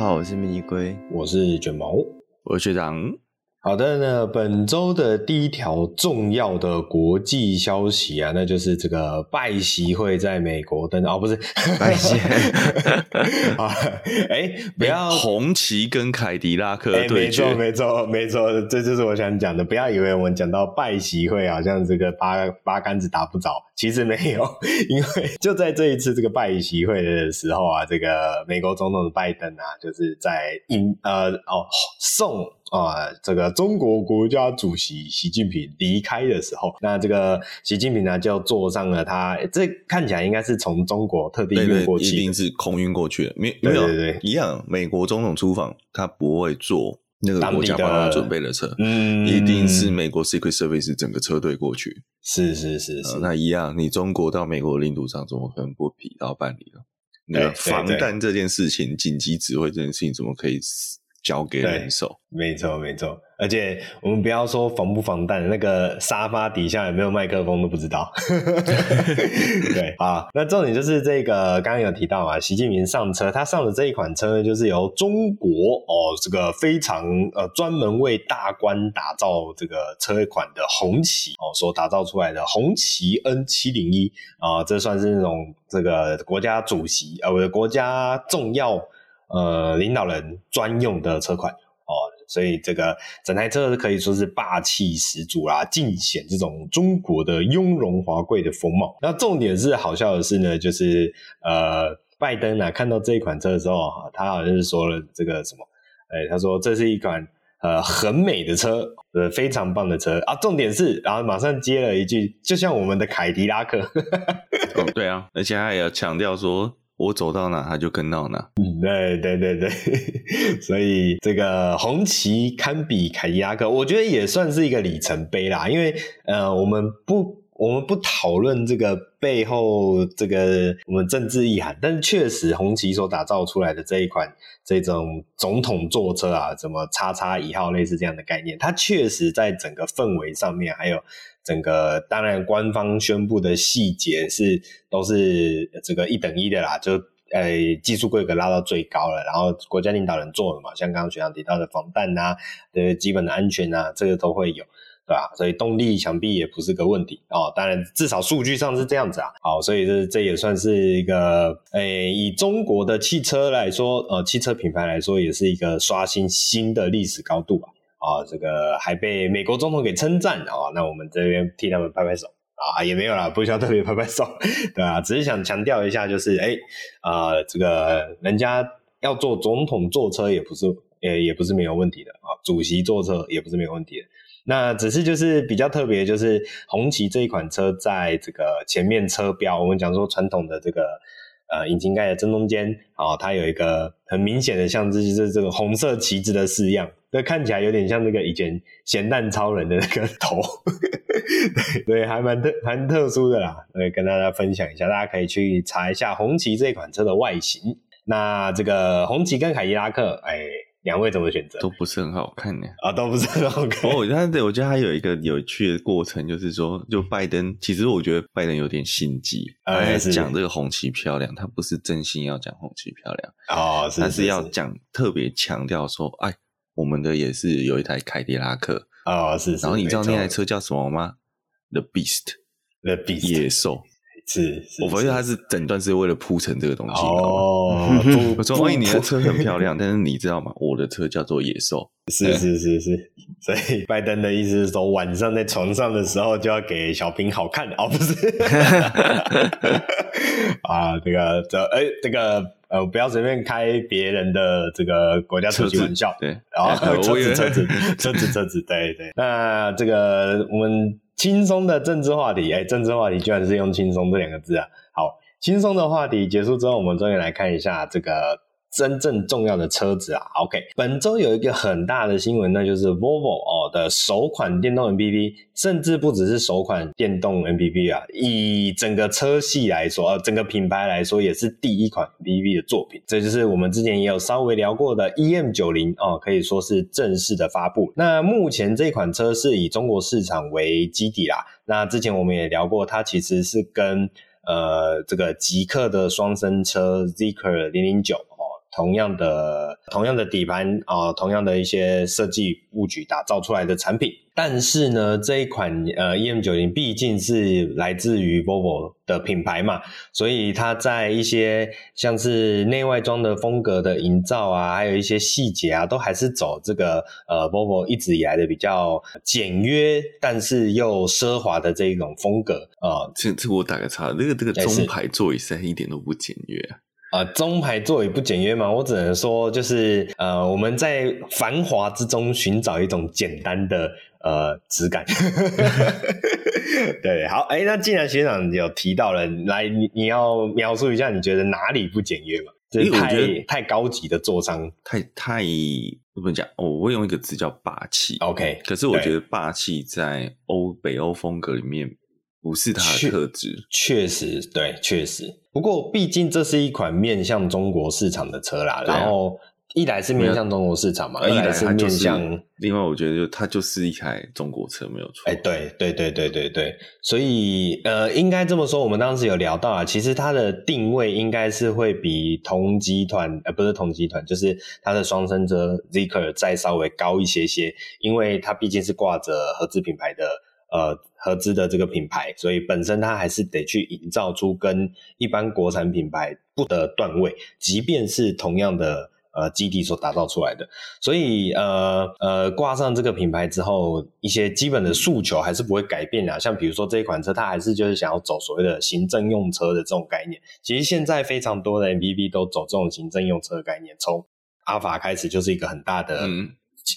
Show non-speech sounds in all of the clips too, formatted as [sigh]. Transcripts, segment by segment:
家好，我是迷你龟，我是卷毛，我是学长。好的，那本周的第一条重要的国际消息啊，那就是这个拜习会在美国登哦，不是拜习 [laughs] 啊，哎，不要红旗跟凯迪拉克对决，欸、没错，没错，没错，这就是我想讲的。不要以为我们讲到拜习会好像这个八八竿子打不着，其实没有，[laughs] 因为就在这一次这个拜习会的时候啊，这个美国总统的拜登啊，就是在英呃哦送。啊、呃，这个中国国家主席习近平离开的时候，那这个习近平呢就坐上了他，这看起来应该是从中国特地运过去，一定是空运过去的，没没有对对对一样。美国总统出访，他不会坐那个国家帮他准备的车，嗯，一定是美国 Secret Service 整个车队过去。是是是是、呃，那一样，你中国到美国领土上，怎么可能不皮到办理了？那个防弹这件事情，紧急指挥这件事情，怎么可以死？交给人手，没错没错，而且我们不要说防不防弹，那个沙发底下有没有麦克风都不知道。[laughs] 对啊，那重点就是这个，刚刚有提到啊，习近平上车，他上的这一款车呢，就是由中国哦，这个非常呃专门为大官打造这个车款的红旗哦所打造出来的红旗 N 七零一啊，这算是那种这个国家主席啊，我的国家重要。呃，领导人专用的车款哦，所以这个整台车可以说是霸气十足啦，尽显这种中国的雍容华贵的风貌。那重点是好笑的是呢，就是呃，拜登啊看到这一款车的时候，他好像是说了这个什么，哎，他说这是一款呃很美的车，呃非常棒的车啊。重点是，然后马上接了一句，就像我们的凯迪拉克。[laughs] 哦，对啊，而且他也要强调说。我走到哪，他就跟到哪。嗯，对对对对，[laughs] 所以这个红旗堪比凯迪拉克，我觉得也算是一个里程碑啦。因为呃，我们不我们不讨论这个背后这个我们政治意涵，但是确实红旗所打造出来的这一款这种总统座车啊，什么叉叉一号类似这样的概念，它确实在整个氛围上面还有。整个当然，官方宣布的细节是都是这个一等一的啦，就呃技术规格拉到最高了，然后国家领导人做了嘛，像刚刚学长提到的防弹啊，的基本的安全啊，这个都会有，对吧？所以动力想必也不是个问题哦。当然，至少数据上是这样子啊。好，所以这这也算是一个诶，以中国的汽车来说，呃，汽车品牌来说，也是一个刷新新的历史高度啊。啊，这个还被美国总统给称赞啊，那我们这边替他们拍拍手啊，也没有啦，不需要特别拍拍手，[laughs] 对啊，只是想强调一下，就是哎，啊，这个人家要坐总统坐车也不是，也也不是没有问题的啊，主席坐车也不是没有问题的，那只是就是比较特别，就是红旗这一款车在这个前面车标，我们讲说传统的这个。呃，引擎盖的正中间，哦，它有一个很明显的象征，就是这个红色旗帜的式样，这看起来有点像那个以前咸蛋超人的那个头，[laughs] 对，还蛮特蛮特殊的啦，对，跟大家分享一下，大家可以去查一下红旗这款车的外形。那这个红旗跟凯迪拉克，哎。两位怎么选择？都不是很好看呢。啊，都不是很好看。哦，我觉得，我觉得他有一个有趣的过程，就是说，就拜登，其实我觉得拜登有点心机，哎，讲这个红旗漂亮，他不是真心要讲红旗漂亮哦，是，他是要讲特别强调说，哎，我们的也是有一台凯迪拉克哦，是，然后你知道那台车叫什么吗？The Beast，The Beast，野兽。是，我发现他是整段是为了铺成这个东西哦。[laughs] 我说：“欢迎你的车很漂亮，但是你知道吗？我的车叫做野兽。[laughs] ”是是是是，所以拜登的意思是说，晚上在床上的时候就要给小平好看哦，不是？[laughs] 啊，这个这哎，这个呃，不要随便开别人的这个国家主席玩笑。对，然后车子车子车子车子，对对。那这个我们。轻松的政治话题，哎，政治话题居然是用“轻松”这两个字啊！好，轻松的话题结束之后，我们终于来看一下这个。真正重要的车子啊，OK，本周有一个很大的新闻，那就是 Volvo 哦的首款电动 MPV，甚至不只是首款电动 MPV 啊，以整个车系来说，呃，整个品牌来说，也是第一款 MPV 的作品。这就是我们之前也有稍微聊过的 EM90 哦，可以说是正式的发布。那目前这款车是以中国市场为基底啦。那之前我们也聊过，它其实是跟呃这个极氪的双生车 Zeekr 009。同样的同样的底盘啊、呃，同样的一些设计布局打造出来的产品。但是呢，这一款呃 EM 九零毕竟是来自于 Volvo 的品牌嘛，所以它在一些像是内外装的风格的营造啊，还有一些细节啊，都还是走这个呃 Volvo 一直以来的比较简约，但是又奢华的这一种风格啊。呃、这这我打个叉，那个这个中排座椅实在一点都不简约啊。啊、呃，中排座椅不简约吗？我只能说，就是呃，我们在繁华之中寻找一种简单的呃质感。[laughs] 对，好，哎，那既然学长有提到了，来，你你要描述一下，你觉得哪里不简约吗？这是太我觉得太高级的座舱，太太怎么讲？哦，我会用一个词叫霸气。OK，可是我觉得霸气在欧北欧风格里面。不是它的特质，确实对，确实。不过，毕竟这是一款面向中国市场的车啦。啊、然后，一来是面向中国市场嘛，二来是面向……另外，我觉得就它就是一台中国车，没有错。哎，对对对对对对。所以，呃，应该这么说，我们当时有聊到啊，其实它的定位应该是会比同集团，呃，不是同集团，就是它的双生车 Zeekr 再稍微高一些些，因为它毕竟是挂着合资品牌的。呃，合资的这个品牌，所以本身它还是得去营造出跟一般国产品牌不得段位，即便是同样的呃基地所打造出来的，所以呃呃挂上这个品牌之后，一些基本的诉求还是不会改变的。像比如说这一款车，它还是就是想要走所谓的行政用车的这种概念。其实现在非常多的 MPV 都走这种行政用车的概念，从阿法开始就是一个很大的。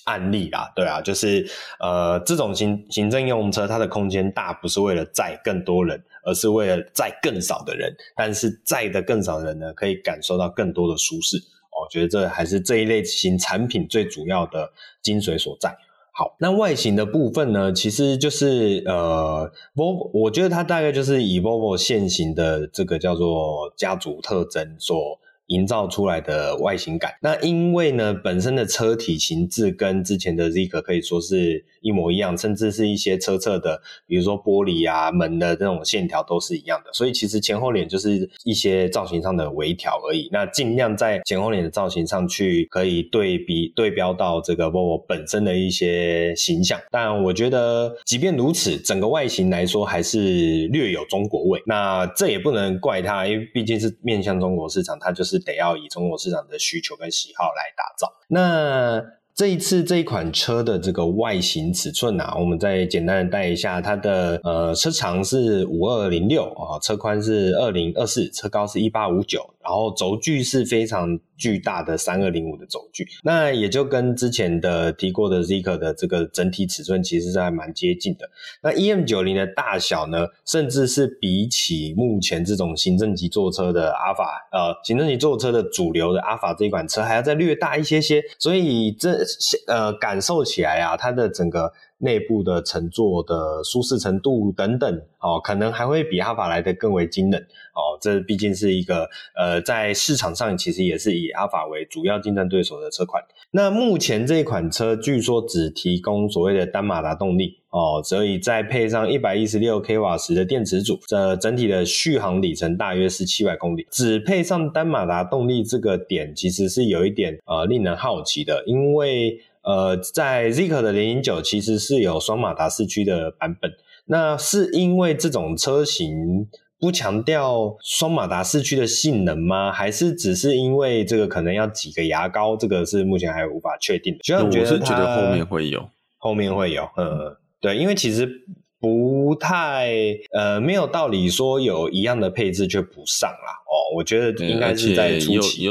案例啦，对啊，就是呃，这种行行政用车，它的空间大，不是为了载更多人，而是为了载更少的人。但是载的更少的人呢，可以感受到更多的舒适。我觉得这还是这一类型产品最主要的精髓所在。好，那外形的部分呢，其实就是呃，Volvo，我觉得它大概就是以 Volvo 现行的这个叫做家族特征所。营造出来的外形感，那因为呢，本身的车体形制跟之前的 Zeek 可以说是一模一样，甚至是一些车侧的，比如说玻璃啊、门的这种线条都是一样的，所以其实前后脸就是一些造型上的微调而已。那尽量在前后脸的造型上去可以对比对标到这个 Volvo 本身的一些形象。但我觉得，即便如此，整个外形来说还是略有中国味。那这也不能怪它，因为毕竟是面向中国市场，它就是。是得要以中国市场的需求跟喜好来打造。那这一次这一款车的这个外形尺寸啊，我们再简单的带一下，它的呃车长是五二零六啊，车宽是二零二四，车高是一八五九。然后轴距是非常巨大的三二零五的轴距，那也就跟之前的提过的 Zika 的这个整体尺寸其实是还蛮接近的。那 EM 九零的大小呢，甚至是比起目前这种行政级座车的阿尔法，呃，行政级座车的主流的阿尔法这一款车还要再略大一些些，所以这呃感受起来啊，它的整个。内部的乘坐的舒适程度等等，哦，可能还会比阿法来的更为惊人，哦，这毕竟是一个呃，在市场上其实也是以阿法为主要竞争对手的车款。那目前这款车据说只提供所谓的单马达动力，哦，所以再配上一百一十六 k 瓦时的电池组，这整体的续航里程大约是七百公里。只配上单马达动力这个点，其实是有一点呃令人好奇的，因为。呃，在 Zeekr 的零零九其实是有双马达四驱的版本，那是因为这种车型不强调双马达四驱的性能吗？还是只是因为这个可能要挤个牙膏？这个是目前还无法确定的。觉得我是觉得后面会有，后面会有，嗯，对，因为其实不太呃没有道理说有一样的配置却不上啦。哦，我觉得应该是在初期。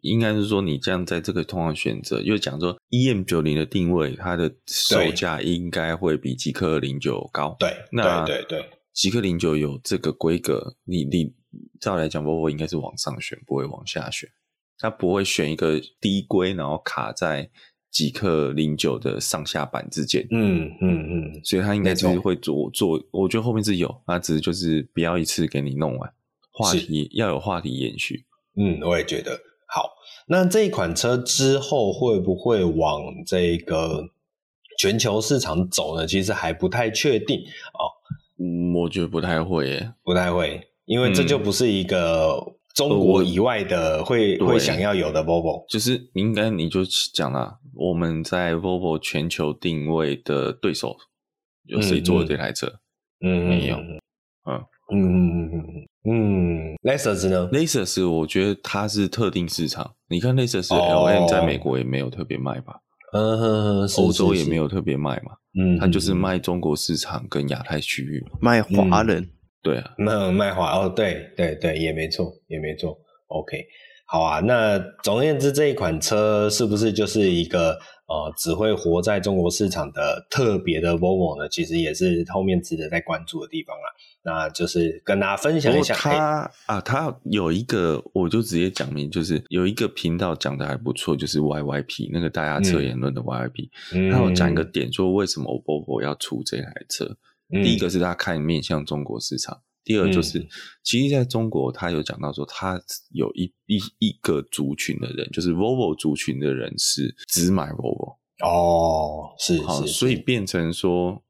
应该是说，你这样在这个通常选择，又讲说 EM 九零的定位，它的售价应该会比极氪零九高。对，那对对对，极氪零九有这个规格，你你照来讲，Volvo 应该是往上选，不会往下选。它不会选一个低规，然后卡在极氪零九的上下板之间。嗯嗯嗯，所以它应该就是会做做，我觉得后面是有，它只是就是不要一次给你弄完，话题要有话题延续。嗯，我也觉得。好，那这一款车之后会不会往这个全球市场走呢？其实还不太确定哦。嗯，我觉得不太会耶，不太会，因为这就不是一个中国以外的会会想要有的 Volvo，就是应该你就讲了，我们在 Volvo 全球定位的对手有谁做的这台车？嗯，没有，嗯嗯。嗯。嗯嗯，Lexus 呢？Lexus 我觉得它是特定市场，你看 Lexus LM 在美国也没有特别卖吧？嗯哼，欧洲也没有特别卖嘛，嗯，它就是卖中国市场跟亚太区域，卖华人，对啊，卖卖华哦，对对对，也没错，也没错，OK，好啊，那总而言之，这一款车是不是就是一个呃只会活在中国市场的特别的 Volvo 呢？其实也是后面值得在关注的地方啦。那就是跟大家分享一下，他、欸、啊，他有一个，我就直接讲明，就是有一个频道讲的还不错，就是 YYP 那个大家车言论的 YYP，、嗯、他有讲一个点，说为什么 OPPO 要出这台车、嗯。第一个是他看面向中国市场，第二就是、嗯、其实在中国，他有讲到说，他有一一一个族群的人，就是 Volvo 族群的人是只买 Volvo 哦，是好，是是。所以变成说。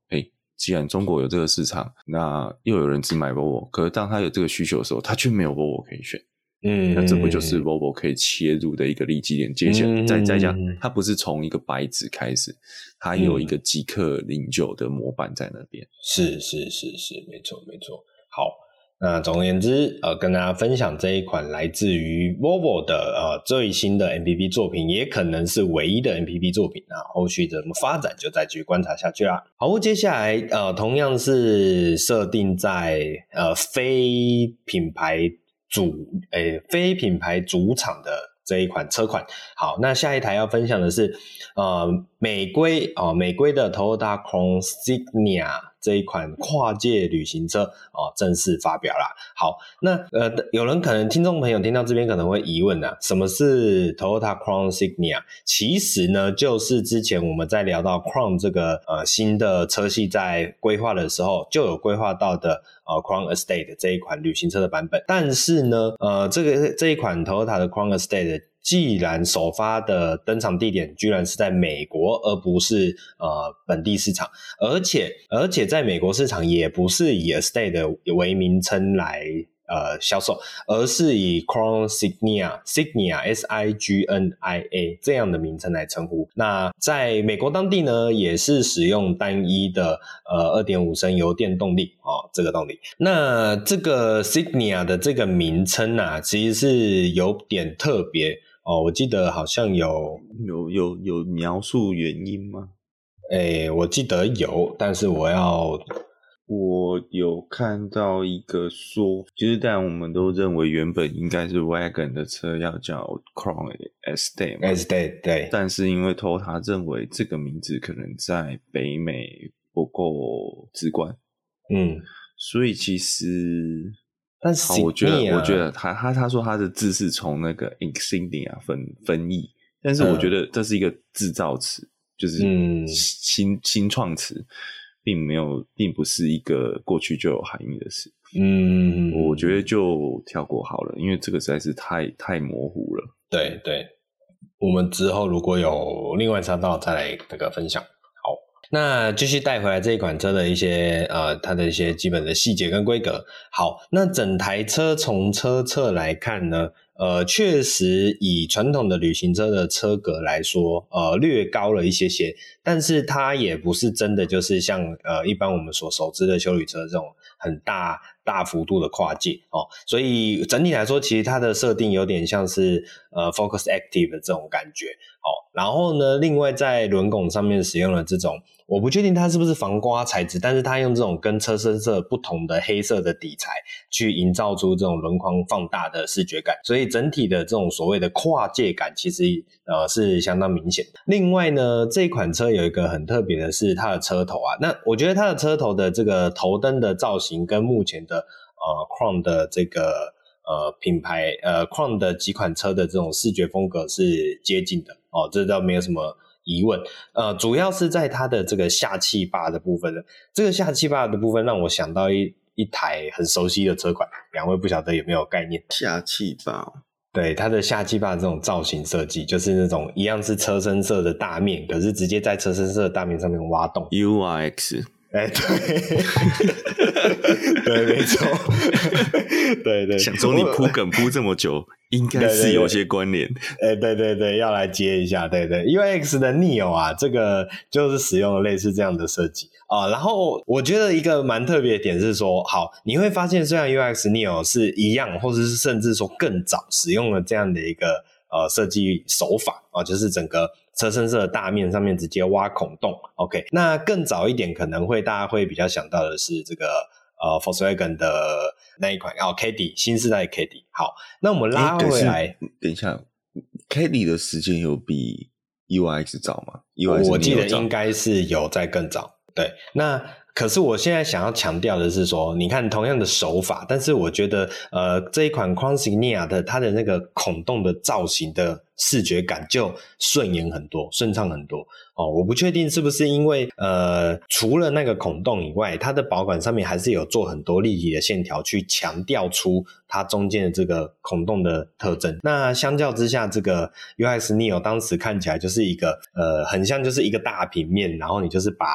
既然中国有这个市场，那又有人只买 Volvo，可是当他有这个需求的时候，他却没有 Volvo 可以选。嗯，那这不就是 Volvo 可以切入的一个利基点？接下来再再讲，它不是从一个白纸开始，它有一个极氪零九的模板在那边。是是是是，没错没错。好。那总而言之，呃，跟大家分享这一款来自于 Volvo 的呃最新的 MPV 作品，也可能是唯一的 MPV 作品啊。后续怎么发展，就再继续观察下去啦。好，接下来呃，同样是设定在呃非品牌主诶、非品牌主场的这一款车款。好，那下一台要分享的是呃美规哦、美规的 Toyota Crown Signia。这一款跨界旅行车哦，正式发表啦。好，那呃，有人可能听众朋友听到这边可能会疑问啊，什么是 Toyota Crown Signia？其实呢，就是之前我们在聊到 Crown 这个呃新的车系在规划的时候，就有规划到的呃 Crown Estate 这一款旅行车的版本。但是呢，呃，这个这一款 Toyota 的 Crown Estate。既然首发的登场地点居然是在美国，而不是呃本地市场，而且而且在美国市场也不是以 Estate 为名称来呃销售，而是以 Crown Signia Signia S I G N I A 这样的名称来称呼。那在美国当地呢，也是使用单一的呃二点五升油电动力哦，这个动力。那这个 Signia 的这个名称啊，其实是有点特别。哦，我记得好像有有有有描述原因吗？诶，我记得有，但是我要我有看到一个说，就是但我们都认为原本应该是 Wagon 的车要叫 Crown Estate Estate 对，但是因为 Toyota 认为这个名字可能在北美不够直观，嗯，所以其实。但是、啊，我觉得，我觉得他他他说他的字是从那个 Insignia 分分译，但是我觉得这是一个制造词、嗯，就是新新创词，并没有，并不是一个过去就有含义的词。嗯，我觉得就跳过好了，因为这个实在是太太模糊了。对对，我们之后如果有另外三道再来那个分享。那继续带回来这一款车的一些呃，它的一些基本的细节跟规格。好，那整台车从车侧来看呢，呃，确实以传统的旅行车的车格来说，呃，略高了一些些，但是它也不是真的就是像呃一般我们所熟知的休旅车这种很大大幅度的跨界哦。所以整体来说，其实它的设定有点像是呃 Focus Active 的这种感觉。哦，然后呢，另外在轮拱上面使用了这种。我不确定它是不是防刮材质，但是它用这种跟车身色不同的黑色的底材，去营造出这种轮框放大的视觉感，所以整体的这种所谓的跨界感，其实呃是相当明显。另外呢，这款车有一个很特别的是它的车头啊，那我觉得它的车头的这个头灯的造型跟目前的呃 Crown 的这个呃品牌呃 Crown 的几款车的这种视觉风格是接近的哦，这倒没有什么。疑问，呃，主要是在它的这个下气坝的部分呢。这个下气坝的部分让我想到一一台很熟悉的车款，两位不晓得有没有概念？下气坝，对，它的下气坝这种造型设计，就是那种一样是车身色的大面，可是直接在车身色的大面上面挖洞。U R X，哎，对，对，没错，对对。想说你铺梗铺这么久，应该是有些关联。哎，对对对，要来接一下，对对。UX 的 Neo 啊，这个就是使用了类似这样的设计啊。然后我觉得一个蛮特别的点是说，好，你会发现虽然 UX Neo 是一样，或者是甚至说更早使用了这样的一个呃设计手法啊，就是整个。车身色的大面上面直接挖孔洞，OK。那更早一点可能会大家会比较想到的是这个呃 f o l k s w a g e n 的那一款哦，Caddy 新世代 Caddy。好，那我们拉回来，等一下，Caddy 的时间有比 UX 早吗？UX 我记得应该是有在更早。对，那。可是我现在想要强调的是说，你看同样的手法，但是我觉得，呃，这一款 Quansignia 的它的那个孔洞的造型的视觉感就顺眼很多，顺畅很多哦。我不确定是不是因为，呃，除了那个孔洞以外，它的保管上面还是有做很多立体的线条，去强调出它中间的这个孔洞的特征。那相较之下，这个 USNeo 当时看起来就是一个，呃，很像就是一个大平面，然后你就是把。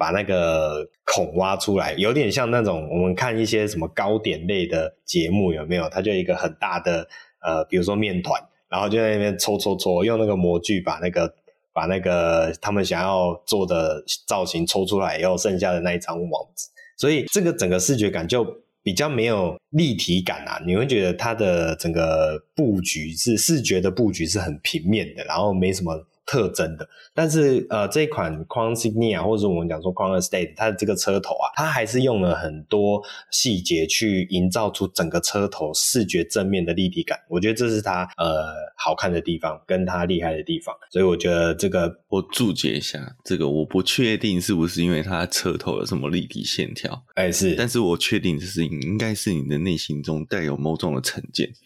把那个孔挖出来，有点像那种我们看一些什么糕点类的节目，有没有？它就一个很大的呃，比如说面团，然后就在那边搓搓搓，用那个模具把那个把那个他们想要做的造型抽出来，然后剩下的那一张网子，所以这个整个视觉感就比较没有立体感啊。你会觉得它的整个布局是视觉的布局是很平面的，然后没什么。特征的，但是呃，这一款 Quansignia 或者我们讲说 Quant Estate，它的这个车头啊，它还是用了很多细节去营造出整个车头视觉正面的立体感。我觉得这是它呃好看的地方，跟它厉害的地方。所以我觉得这个我注解一下，这个我不确定是不是因为它车头有什么立体线条，哎、欸、是，但是我确定这是应该是你的内心中带有某种的成见。[laughs]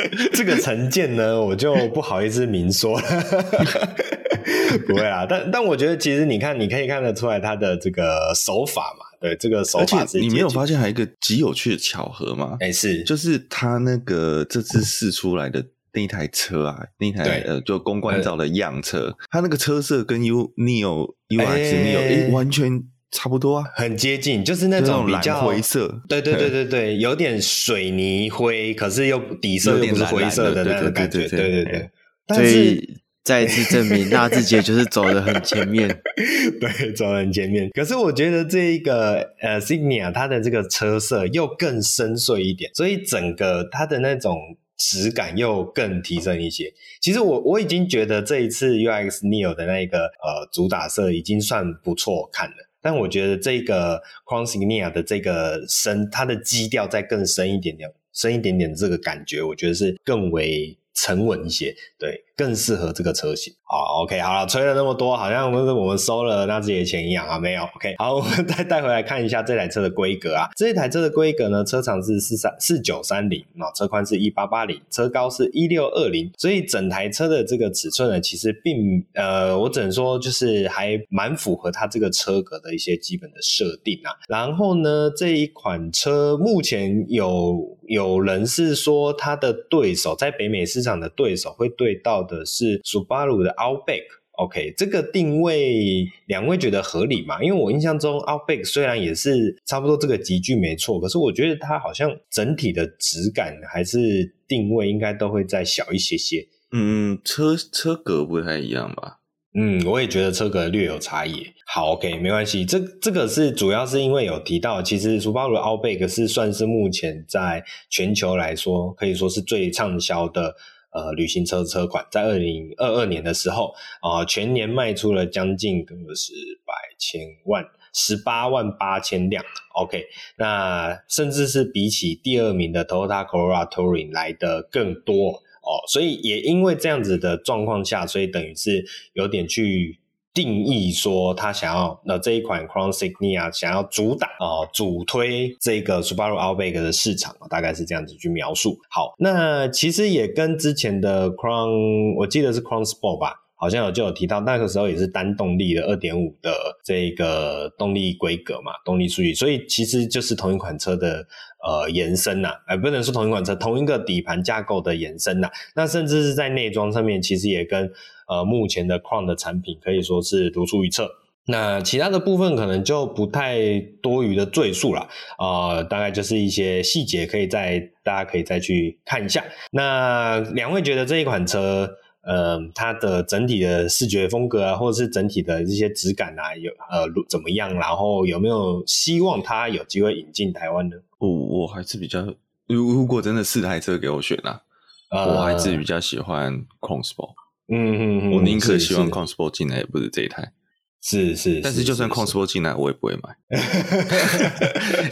[laughs] 这个成见呢，我就不好意思明说了，不会啊。但但我觉得，其实你看，你可以看得出来他的这个手法嘛。对，这个手法是，你没有发现还有一个极有趣的巧合吗？哎，是，就是他那个这次试出来的那一台车啊，那一台呃，就公关照的样车，它那个车色跟 U Neo UX Neo 哎完全。差不多啊，很接近，就是那种比较灰色，对对对对对，有点水泥灰，可是又底色又不是灰色的那种感觉，对对对。所以 [laughs] 再次证明，[laughs] 纳智捷就是走的很前面，[laughs] 对，走得很前面。可是我觉得这一个呃，Signia 它的这个车色又更深邃一点，所以整个它的那种质感又更提升一些。其实我我已经觉得这一次 UX Neo 的那个呃主打色已经算不错看了。但我觉得这个 Quansignia 的这个深，它的基调再更深一点点，深一点点这个感觉，我觉得是更为沉稳一些，对。更适合这个车型。好，OK，好了，吹了那么多，好像是我们收了那自己的钱一样啊，没有。OK，好，我们再带回来看一下这台车的规格啊。这一台车的规格呢，车长是四三四九三零，啊，车宽是一八八零，车高是一六二零，所以整台车的这个尺寸呢，其实并呃，我只能说就是还蛮符合它这个车格的一些基本的设定啊。然后呢，这一款车目前有有人是说它的对手在北美市场的对手会对到。的是 Subaru 的 Outback，OK，这个定位两位觉得合理吗？因为我印象中 Outback 虽然也是差不多这个级距没错，可是我觉得它好像整体的质感还是定位应该都会再小一些些。嗯，车车格不太一样吧？嗯，我也觉得车格略有差异。好，OK，没关系，这这个是主要是因为有提到，其实 Subaru Outback 是算是目前在全球来说可以说是最畅销的。呃，旅行车车款在二零二二年的时候，啊、呃，全年卖出了将近个十百千万，十八万八千辆。OK，那甚至是比起第二名的 Toyota Corolla Touring 来的更多哦，所以也因为这样子的状况下，所以等于是有点去。定义说他想要那这一款 Crown Signia 想要主打啊、主推这个 Subaru Outback 的市场，大概是这样子去描述。好，那其实也跟之前的 Crown，我记得是 Crown Sport 吧，好像有就有提到，那个时候也是单动力的二点五的这个动力规格嘛，动力数据，所以其实就是同一款车的呃延伸呐、啊，呃不能说同一款车，同一个底盘架构的延伸呐、那甚至是在内装上面，其实也跟。呃，目前的 Quant 的产品可以说是独树一帜那其他的部分可能就不太多余的赘述了、呃，大概就是一些细节，可以再大家可以再去看一下。那两位觉得这一款车，呃，它的整体的视觉风格啊，或者是整体的这些质感啊，有呃怎么样？然后有没有希望它有机会引进台湾呢？我我还是比较，如如果真的四台车给我选啊，呃、我还是比较喜欢 Chrome Sport。嗯嗯嗯，我宁可希望 Chrome Sport 进来，也不是这一台。是是，但是就算 Chrome Sport 进来，我也不会买。[laughs]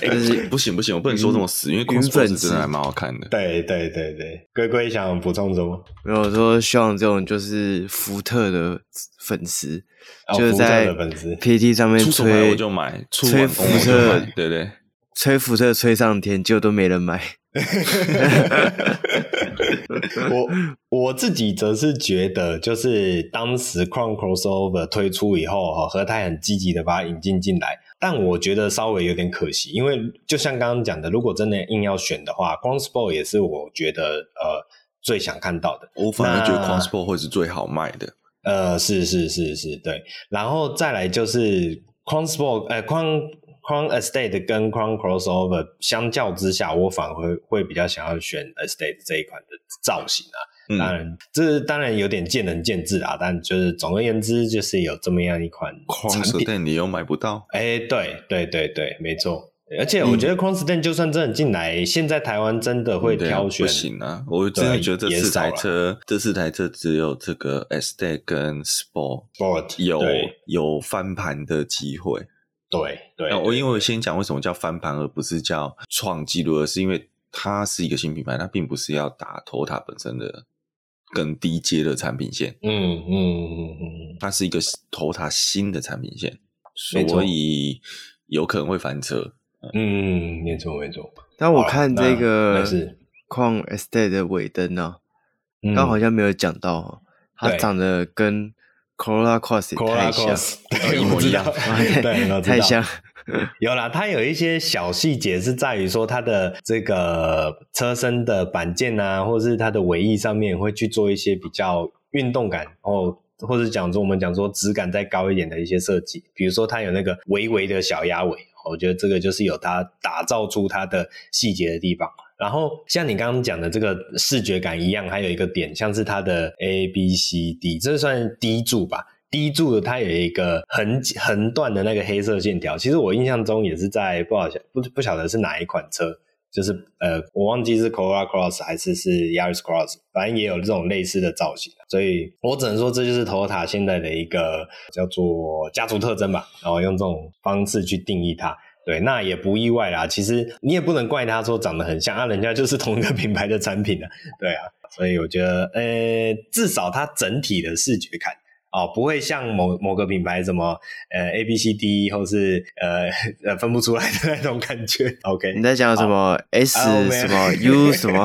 但是不行不行，我不能说这么死，因为 Chrome Sport 真的还蛮好看的。对对对对，龟龟想补充什么？没有说希望这种就是福特的粉丝，哦、就是在 PT 上面吹我就买，吹福特，对对，吹福特吹上天，结果都没人买。[laughs] 我我自己则是觉得，就是当时 Chrome Crossover 推出以后，哈，和泰很积极的把它引进进来，但我觉得稍微有点可惜，因为就像刚刚讲的，如果真的硬要选的话，Chrome Sport 也是我觉得呃最想看到的。我反而觉得 Chrome Sport 会是最好卖的。呃，是是是是，对，然后再来就是 Chrome Sport，呃，Chrome。Crown Estate 跟 Crown Crossover 相较之下，我反而会会比较想要选 Estate 这一款的造型啊。嗯、当然，这当然有点见仁见智啊。但就是总而言之，就是有这么样一款产品，但你又买不到。哎、欸，对对对对，没错。而且我觉得 Crown Estate 就算真的进来，嗯、现在台湾真的会挑选、嗯、不行啊。我真的觉得这四台车，这四台车只有这个 Estate 跟 Sport Sport 有有翻盘的机会。对对，我因为我先讲为什么叫翻盘，而不是叫创纪录，而是因为它是一个新品牌，它并不是要打 Toyota 本身的更低阶的产品线。嗯嗯嗯嗯，它是一个 Toyota 新的产品线，所以有可能会翻车。嗯，没错没错。但我看这个 Crown Estate 的尾灯呢，刚好像没有讲到，它长得跟。Corolla Cross 太像，[laughs] 一模一样，[laughs] 对，太像。[laughs] 有啦，它有一些小细节是在于说它的这个车身的板件啊，或者是它的尾翼上面会去做一些比较运动感，哦，或者讲说我们讲说质感再高一点的一些设计，比如说它有那个微微的小鸭尾，我觉得这个就是有它打造出它的细节的地方。然后像你刚刚讲的这个视觉感一样，还有一个点，像是它的 A B C D，这算 D 柱吧？D 柱的它有一个横横断的那个黑色线条。其实我印象中也是在不好不不晓得是哪一款车，就是呃我忘记是 Corolla Cross 还是是 Yaris Cross，反正也有这种类似的造型。所以我只能说这就是 Toyota 现在的一个叫做家族特征吧，然后用这种方式去定义它。对，那也不意外啦。其实你也不能怪他说长得很像啊，人家就是同一个品牌的产品啊。对啊，所以我觉得，呃，至少它整体的视觉感。哦，不会像某某个品牌什么呃 A B C D 或是呃呃分不出来的那种感觉。OK，你在讲什么 S 什么 U [laughs] 什么？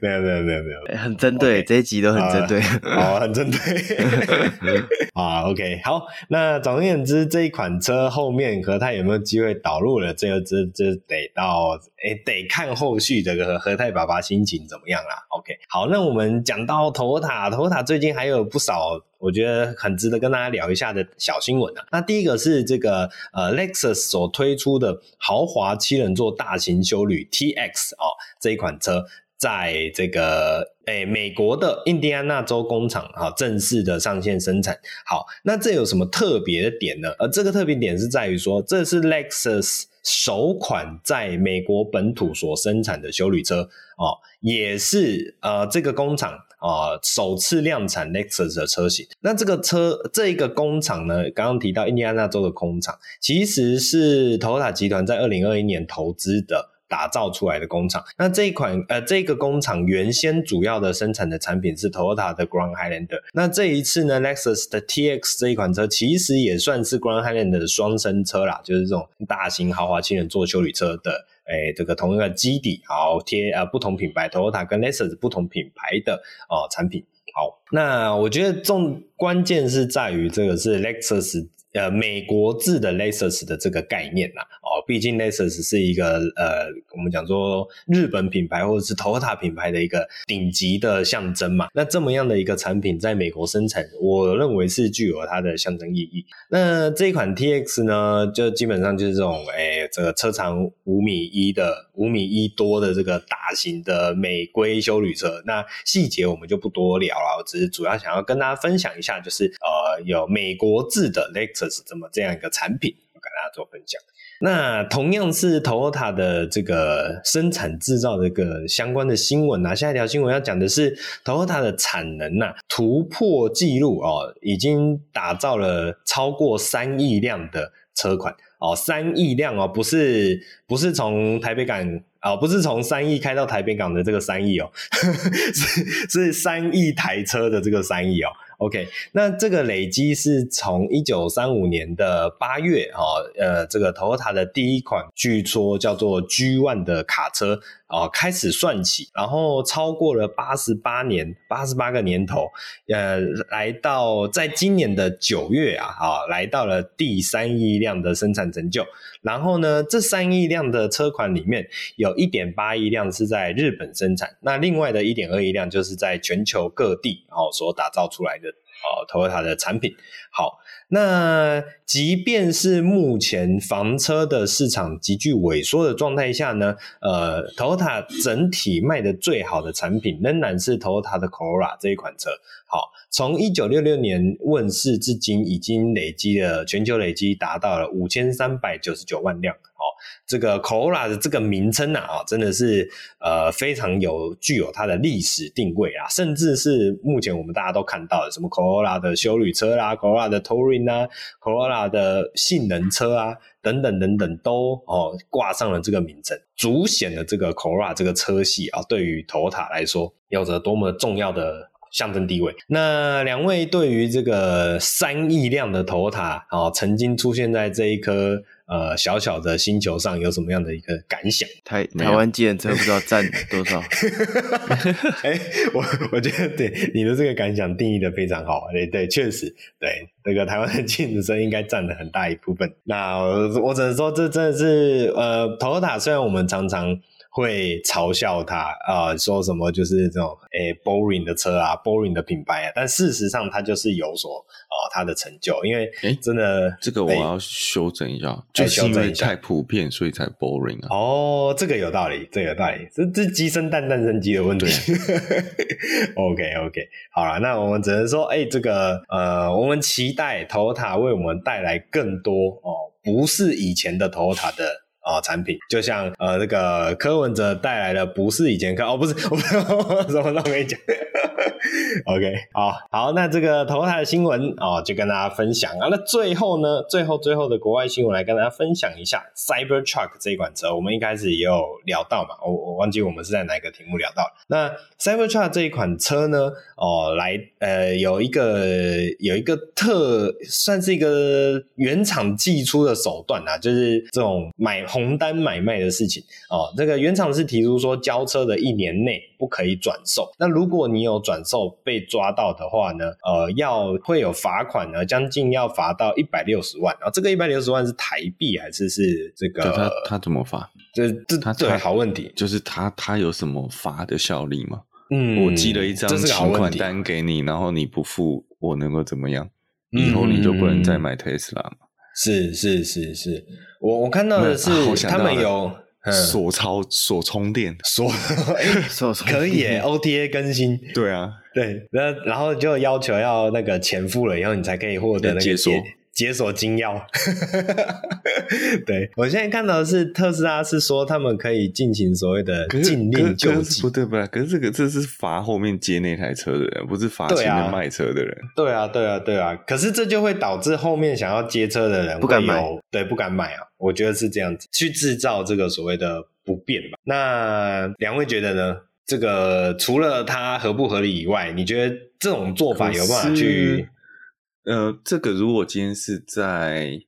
没有没有没有没有，很针对这一集都很针对，哦，很针对。[laughs] 啊，OK，好，那总而言之，这一款车后面和泰有没有机会导入了？这个这这得到诶得看后续这个和泰爸爸心情怎么样啦。OK，好，那我们讲到 Toyota，Toyota 最最近还有不少我觉得很值得跟大家聊一下的小新闻啊。那第一个是这个呃，Lexus 所推出的豪华七人座大型休旅 TX 哦，这一款车在这个诶美国的印第安纳州工厂啊正式的上线生产。好，那这有什么特别的点呢？呃，这个特别点是在于说，这是 Lexus 首款在美国本土所生产的休旅车哦，也是呃这个工厂。啊、首次量产 Lexus 的车型。那这个车，这一个工厂呢，刚刚提到印第安纳州的工厂，其实是 Toyota 集团在二零二一年投资的、打造出来的工厂。那这一款，呃，这个工厂原先主要的生产的产品是 Toyota 的 Grand Highlander。那这一次呢，Lexus 的 TX 这一款车，其实也算是 Grand Highlander 的双生车啦，就是这种大型豪华七人座休旅车的。哎，这个同一个基底，好贴呃不同品牌，Toyota 跟 Lexus 不同品牌的哦产品。好，那我觉得重关键是在于这个是 Lexus 呃美国制的 Lexus 的这个概念呐。哦，毕竟 Lexus 是一个呃我们讲说日本品牌或者是 Toyota 品牌的一个顶级的象征嘛。那这么样的一个产品在美国生产，我认为是具有它的象征意义。那这一款 TX 呢，就基本上就是这种诶这个车长五米一的五米一多的这个大型的美规休旅车。那细节我们就不多聊了，我只是主要想要跟大家分享一下，就是呃有美国制的 Lexus 这么这样一个产品，我跟大家做分享。那同样是 Toyota 的这个生产制造的这个相关的新闻啊，下一条新闻要讲的是 Toyota 的产能呐、啊、突破纪录哦，已经打造了超过三亿辆的车款哦，三亿辆哦，不是不是从台北港哦，不是从三亿开到台北港的这个三亿哦，[laughs] 是是三亿台车的这个三亿哦。OK，那这个累积是从一九三五年的八月哦，呃，这个 Toyota 的第一款据说叫做 Gone 的卡车哦开始算起，然后超过了八十八年，八十八个年头，呃，来到在今年的九月啊，啊，来到了第三亿辆的生产成就。然后呢，这三亿辆的车款里面有一点八亿辆是在日本生产，那另外的一点二亿辆就是在全球各地哦所打造出来的。哦，Toyota 的产品好，那即便是目前房车的市场急剧萎缩的状态下呢，呃，Toyota 整体卖的最好的产品仍然是 Toyota 的 Corolla 这一款车。好，从一九六六年问世至今，已经累积了全球累积达到了五千三百九十九万辆。哦，这个 Corolla 的这个名称呐，啊，真的是呃非常有具有它的历史定位啊，甚至是目前我们大家都看到的什么 Corolla 的休旅车啦，Corolla 的 Touring 啊，Corolla 的性能车啊，等等等等，都哦挂上了这个名称，足显了这个 Corolla 这个车系啊，对于 Toyota 来说有着多么重要的象征地位。那两位对于这个三亿辆的 Toyota 啊，曾经出现在这一颗。呃，小小的星球上有什么样的一个感想？台台湾计程车不知道占多少？[laughs] 哎、欸，我我觉得对你的这个感想定义的非常好。对对，确实，对这个台湾的计程车应该占了很大一部分。那我，只能说，这真的是呃，Toyota 虽然我们常常。会嘲笑他啊、呃，说什么就是这种诶、欸、boring 的车啊，boring 的品牌啊，但事实上它就是有所啊、呃，它的成就，因为诶真的、欸、这个我要修正一下，欸、就是因为太普遍，所以才 boring 啊。哦，这个有道理，这个有道理，这这鸡生蛋，蛋生鸡的问题。[laughs] OK OK，好了，那我们只能说，哎、欸，这个呃，我们期待 Toyota 为我们带来更多哦，不是以前的 Toyota 的。啊、哦，产品就像呃，那个柯文哲带来的不是以前看哦，不是，[laughs] 我什么都没讲。OK，好，好，那这个头台的新闻哦，就跟大家分享啊。那最后呢，最后最后的国外新闻来跟大家分享一下 Cybertruck 这一款车。我们一开始也有聊到嘛，我我忘记我们是在哪个题目聊到。那 Cybertruck 这一款车呢，哦，来呃，有一个有一个特算是一个原厂寄出的手段啊，就是这种买。红单买卖的事情哦，这个原厂是提出说，交车的一年内不可以转售。那如果你有转售被抓到的话呢，呃，要会有罚款呢，将近要罚到一百六十万。然后这个一百六十万是台币还是是这个？他他怎么罚？这这他对好问题，就是他他有什么罚的效力吗？嗯，我寄了一张请款单给你，然后你不付，我能够怎么样？以后你就不能再买特斯拉吗？是是是是，我我看到的是他们有锁超锁充电。锁，哎，可以耶，[laughs] OTA 更新，对啊，对，那然后就要求要那个钱付了以后，你才可以获得那个解锁。解锁金钥，[laughs] 对，我现在看到的是特斯拉是说他们可以进行所谓的禁令救济，不对不对，可是这个这是罚后面接那台车的人，不是罚前面卖车的人。对啊，对啊，对啊，可是这就会导致后面想要接车的人不敢买，对，不敢买啊。我觉得是这样子去制造这个所谓的不便吧。那两位觉得呢？这个除了它合不合理以外，你觉得这种做法有办法去？呃，这个如果今天是在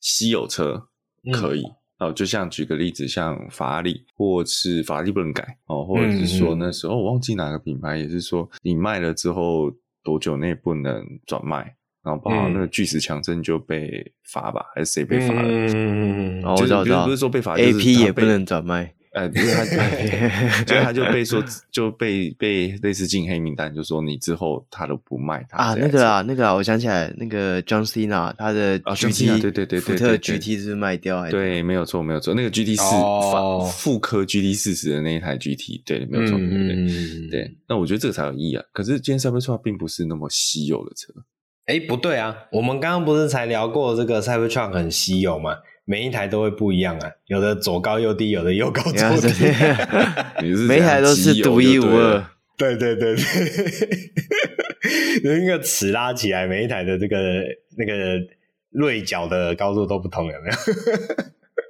稀有车，可以哦、嗯。就像举个例子，像法拉利，或是法拉利不能改哦，或者是说那时候我、嗯哦、忘记哪个品牌，也是说你卖了之后多久内不能转卖然后包括那个巨石强森就被罚吧，还是谁被罚了？嗯，我知道，不是说被罚，AP 也不能转卖。呃，不是他，[laughs] 就他就被说就被被类似进黑名单，就说你之后他都不卖他啊，那个啊，那个啊，我想起来，那个 John Cena 他的 GT，对对对对，福特 GT 是卖掉还是？对，没有错，没有错，那个 GT 四复复刻 GT 四十的那一台 GT，对，没有错，对对。那我觉得这个才有意义啊。可是今天 Cybertruck 并不是那么稀有的车。哎，不对啊，我们刚刚不是才聊过这个 Cybertruck 很稀有吗？每一台都会不一样啊，有的左高右低，有的右高左低，[laughs] 每一台都是独一无二。对对对对，[laughs] 那个尺拉起来，每一台的这个那个锐角的高度都不同，有没有？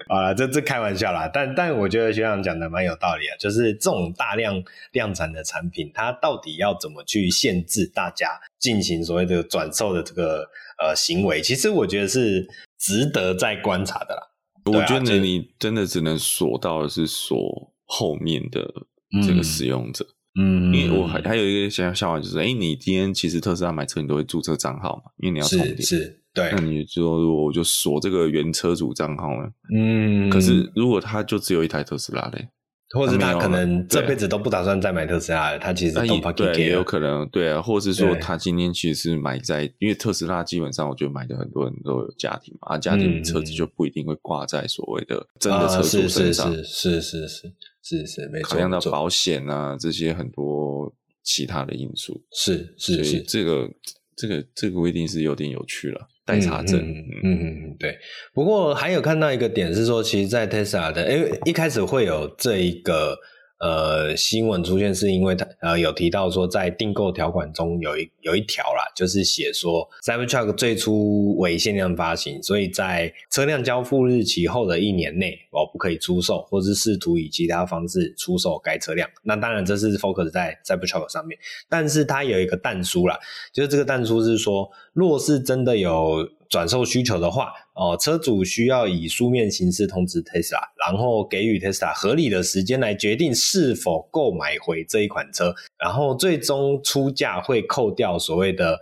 [laughs] 啊，这这开玩笑啦，但但我觉得学长讲的蛮有道理啊，就是这种大量量产的产品，它到底要怎么去限制大家进行所谓的转售的这个呃行为？其实我觉得是。值得再观察的啦。我觉得你真的只能锁到的是锁后面的这个使用者，嗯，因为我还还有一个想笑话，就是，哎，你今天其实特斯拉买车，你都会注册账号嘛，因为你要充电，是，对，那你就说我就锁这个原车主账号了，嗯，可是如果他就只有一台特斯拉嘞？或者他可能这辈子都不打算再买特斯拉了，他其实也有可能对啊，或者是说他今天其实是买在，因为特斯拉基本上我觉得买的很多人都有家庭嘛，啊，家庭车子就不一定会挂在所谓的真的车主身上，是是是是是是没错，考量到保险啊这些很多其他的因素，是是是，这个这个这个规定是有点有趣了。代查证，嗯嗯嗯，对。不过还有看到一个点是说，其实，在 Tesla 的，因为一开始会有这一个。呃，新闻出现是因为他呃有提到说，在订购条款中有一有一条啦，就是写说 Cybertruck 最初为限量发行，所以在车辆交付日期后的一年内哦不可以出售，或是试图以其他方式出售该车辆。那当然这是 focus 在 Cybertruck 上面，但是它有一个但书啦，就是这个但书是说，若是真的有转售需求的话，哦，车主需要以书面形式通知 Tesla，然后给予 Tesla 合理的时间来决定是否购买回这一款车，然后最终出价会扣掉所谓的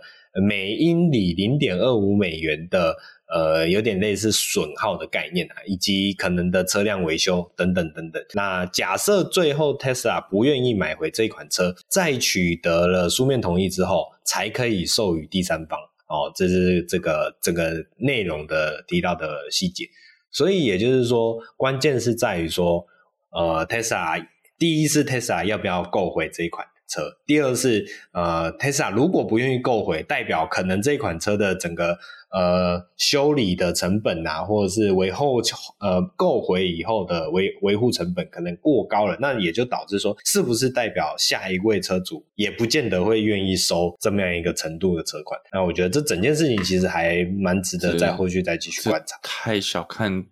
每英里零点二五美元的呃，有点类似损耗的概念啊，以及可能的车辆维修等等等等。那假设最后 Tesla 不愿意买回这一款车，在取得了书面同意之后，才可以授予第三方。哦，这是这个这个内容的提到的细节，所以也就是说，关键是在于说，呃，Tesla 第一是 Tesla 要不要购回这一款车，第二是呃，Tesla 如果不愿意购回，代表可能这款车的整个。呃，修理的成本啊，或者是维后呃购回以后的维维护成本可能过高了，那也就导致说，是不是代表下一位车主也不见得会愿意收这么样一个程度的车款？那我觉得这整件事情其实还蛮值得在后续再继续观察。太小看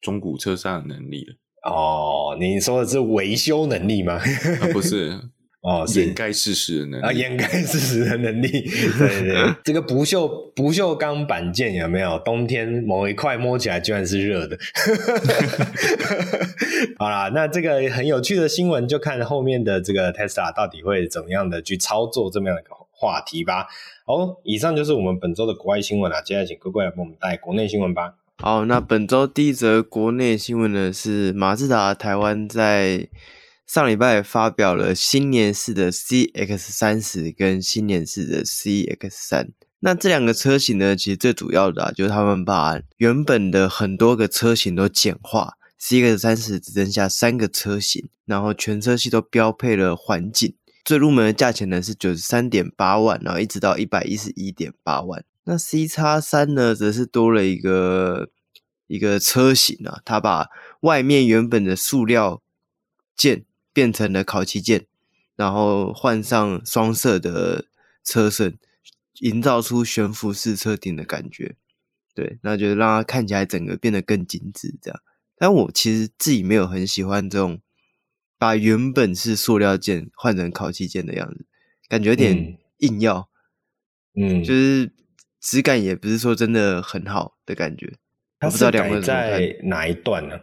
中古车商的能力了。哦，你说的是维修能力吗？啊、不是。哦，掩盖事实的能力啊，掩盖事实的能力，对对，对，[laughs] 这个不锈不锈钢板件有没有？冬天某一块摸起来居然是热的。[laughs] 好啦，那这个很有趣的新闻，就看后面的这个 Tesla 到底会怎么样的去操作这么样的一个话题吧。好，以上就是我们本周的国外新闻啦，接下来请各位来帮我们带国内新闻吧。好，那本周第一则国内新闻呢是马自达台湾在。上礼拜发表了新年式的 CX 三十跟新年式的 CX 三，那这两个车型呢，其实最主要的啊，就是他们把原本的很多个车型都简化，CX 三十只剩下三个车型，然后全车系都标配了环景，最入门的价钱呢是九十三点八万，然后一直到一百一十一点八万。那 CX 三呢，则是多了一个一个车型啊，它把外面原本的塑料件。变成了烤漆件，然后换上双色的车身，营造出悬浮式车顶的感觉。对，那就让它看起来整个变得更精致。这样，但我其实自己没有很喜欢这种把原本是塑料件换成烤漆件的样子，感觉有点硬要。嗯，就是质感也不是说真的很好的感觉。它是改在哪一段呢？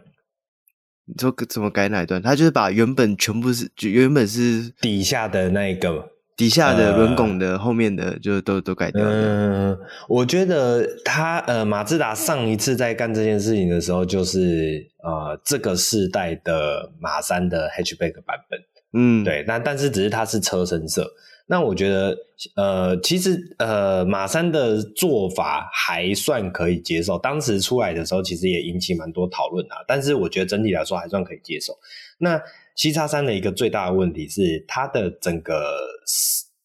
你说怎么改哪一段？他就是把原本全部是就原本是底下的那一个底下的轮拱的后面的就都都改掉了。嗯，我觉得他呃，马自达上一次在干这件事情的时候，就是呃这个世代的马三的 hatchback 版本。嗯，对，那但是只是它是车身色。那我觉得呃，其实呃马三的做法还算可以接受。当时出来的时候，其实也引起蛮多讨论啊。但是我觉得整体来说还算可以接受。那 c 叉三的一个最大的问题是，它的整个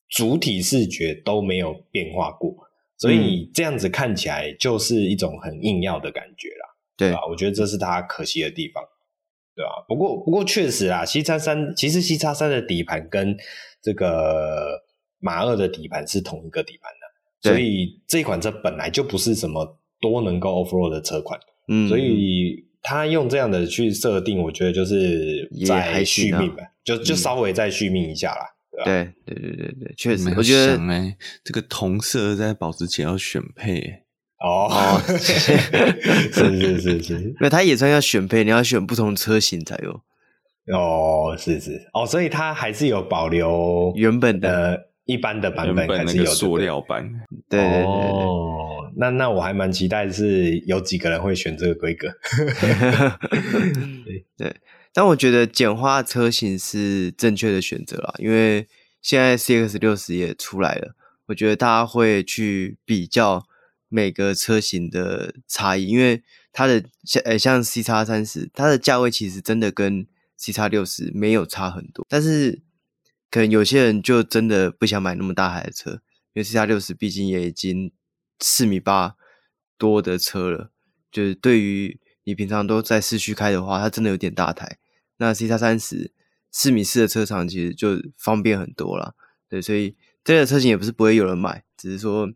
主体视觉都没有变化过，所以这样子看起来就是一种很硬要的感觉啦，对吧？我觉得这是它可惜的地方，对啊？不过，不过确实啊，C 叉三其实 C 叉三的底盘跟这个马二的底盘是同一个底盘的，所以这款车本来就不是什么多能够 off road 的车款，嗯，所以。他用这样的去设定，我觉得就是在续命吧，啊、就就稍微再续命一下啦。嗯、对吧对对对对确实，我觉得哎、欸，这个同色在保时捷要选配哦，是是是是，那它也算要选配，你要选不同车型才有。哦，是是哦，所以它还是有保留原本的、呃、一般的版本，还是有塑料版。对对对对。哦那那我还蛮期待是有几个人会选这个规格，[laughs] 对对，但我觉得简化车型是正确的选择啦，因为现在 CX 六十也出来了，我觉得大家会去比较每个车型的差异，因为它的像呃像 CX 三十，它的价位其实真的跟 CX 六十没有差很多，但是可能有些人就真的不想买那么大台的车，因为 CX 六十毕竟也已经。四米八多的车了，就是对于你平常都在市区开的话，它真的有点大台。那 CX-30 四米四的车长其实就方便很多了，对，所以这个车型也不是不会有人买，只是说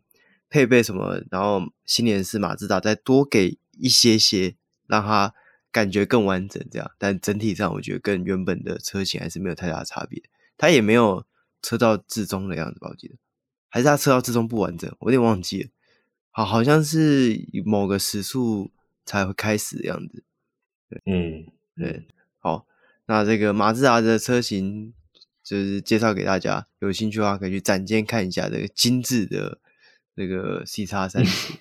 配备什么，然后新年是马自达再多给一些些，让它感觉更完整这样。但整体上，我觉得跟原本的车型还是没有太大的差别。它也没有车道置中的样子吧？我记得还是它车道置中不完整，我有点忘记了。好，好像是某个时速才会开始的样子。嗯，对。好，那这个马自达的车型就是介绍给大家，有兴趣的话可以去展间看一下这个精致的这个 C 叉三十。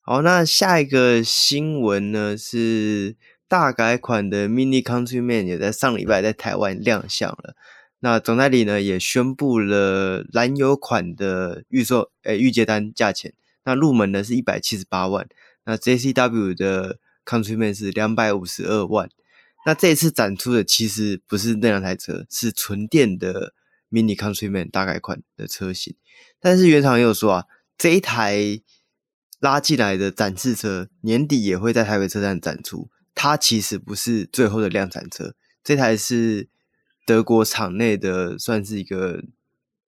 好，那下一个新闻呢是大改款的 Mini Countryman 也在上礼拜在台湾亮相了。那总代理呢也宣布了燃油款的预售，诶预接单价钱。那入门呢是一百七十八万，那 JCW 的 Countryman 是两百五十二万。那这一次展出的其实不是那两台车，是纯电的 Mini Countryman 大改款的车型。但是原厂也有说啊，这一台拉进来的展示车年底也会在台北车站展出，它其实不是最后的量产车，这台是。德国厂内的算是一个